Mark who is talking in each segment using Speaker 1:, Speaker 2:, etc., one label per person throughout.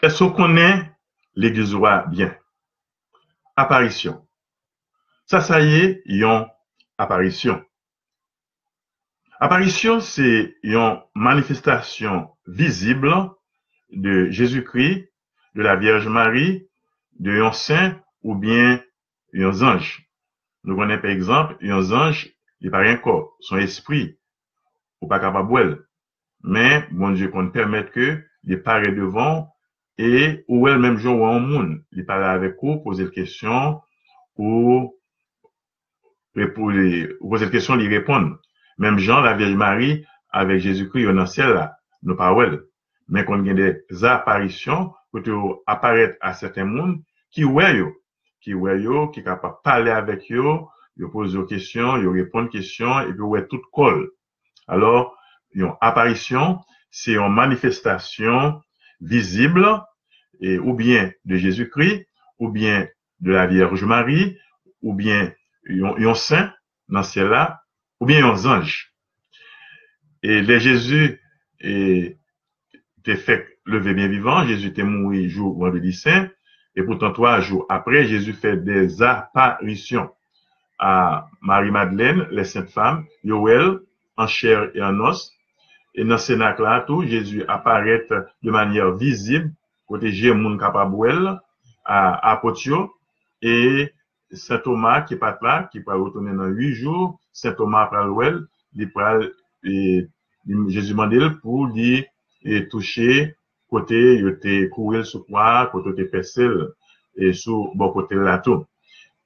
Speaker 1: Est-ce qu'on connaît l'église roi bien? Apparition. Ça, ça y est, yon apparition. Apparition, c'est une manifestation visible de Jésus-Christ, de la Vierge Marie, de yon saint ou bien yon ange. Nous connaissons par exemple, yon ange, il pas rien corps, son esprit, ou pas capable Mais, bon Dieu, qu'on permet que il paraît devant et ou elle même jour ou en monde, il parle avec vous, poser des questions ou poser des questions, lui répondre. Même Jean, la Vierge Marie, avec Jésus-Christ, dans ciel là, nous parlons. Mais qu'on a des apparitions pour apparaître à certains mondes qui voient qui voient qui est capable de parler avec eux, ils posent des questions, ils répondent aux questions, et puis ouais, tout colle. Alors, une apparition, c'est une manifestation visible, et, ou bien de Jésus-Christ, ou bien de la Vierge Marie, ou bien un saint dans ce ciel-là, ou bien un ange. Et les Jésus était fait lever bien vivant, Jésus était mort jour vendredi saint, et pourtant trois jours après, Jésus fait des apparitions à Marie-Madeleine, les saintes femmes, Yoel, en chair et en os. Et dans ce là tout, Jésus apparaît de manière visible, côté Jémoun capable à Apotio, et Saint Thomas qui est pas là, qui va retourner dans huit jours, Saint Thomas après l'ouel, il et Jésus mandel pour lui toucher côté il était courir sur quoi, côté était et sur bon côté là.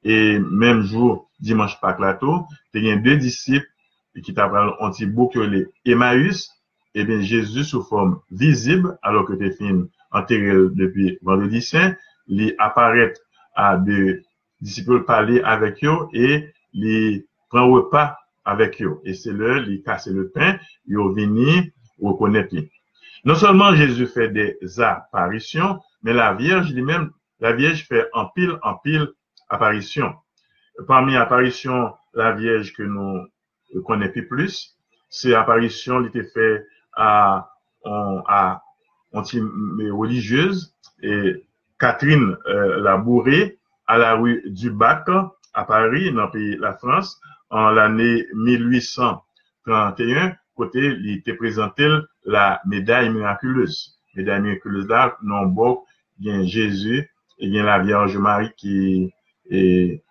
Speaker 1: Et même jour dimanche Pâques là tout, il y a deux disciples qui t'apprennent un petit boucle Emmaüs, et bien Jésus sous forme visible alors que tu fini enterré depuis vendredi saint, il apparaît à deux disciples parler avec eux et les prend repas avec eux. Et c'est là, ils cassent le pain, ils viennent reconnaître. Non seulement Jésus fait des apparitions, mais la Vierge lui-même, la Vierge fait en pile, en pile apparitions. Parmi les apparitions, la Vierge que nous connaissons plus, c'est apparition qui était fait à, religieuse et Catherine euh, la bourrée à la rue du Bac à Paris, dans le pays la France, en l'année 1831, côté, il était présenté la médaille miraculeuse. Médaille miraculeuse là, non bon, bien Jésus, et bien la Vierge Marie qui est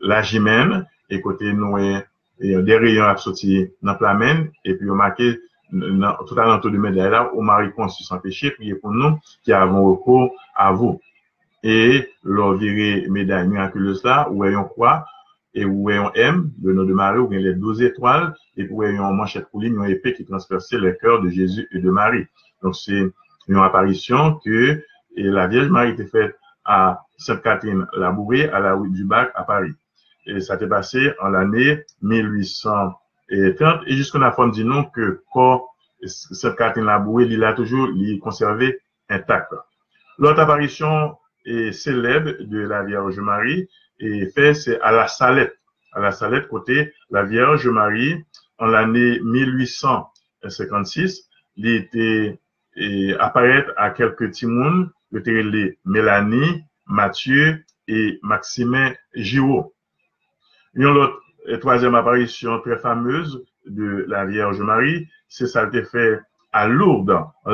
Speaker 1: la Jimène, et côté nous, et des rayons à sortir dans la et puis on marqué tout à l'entour de médaille là, au Marie conçu sans péché, priez pour nous qui avons recours à vous et leur virer médaille miraculeuse là, où ayons quoi, et où ayons M, le nom de Marie, où les douze étoiles, et où ayons manchette couline, une épée qui transperçait le cœur de Jésus et de Marie. Donc c'est une apparition que la Vierge Marie était faite à Sainte-Catherine la Bourrée, à la rue du Bac à Paris. Et ça s'est passé en l'année 1830. Et jusqu'à la fin, nous que quand Sainte-Catherine la Bourrée, il a toujours conservé intact. L'autre apparition et célèbre de la Vierge Marie et fait c'est à la Salette. À la Salette, côté la Vierge Marie, en l'année 1856, il était et apparaître à quelques timons, le Mélanie, Mathieu et Maximin Giraud. Troisième apparition très fameuse de la Vierge Marie, c'est ça qui fait à Lourdes,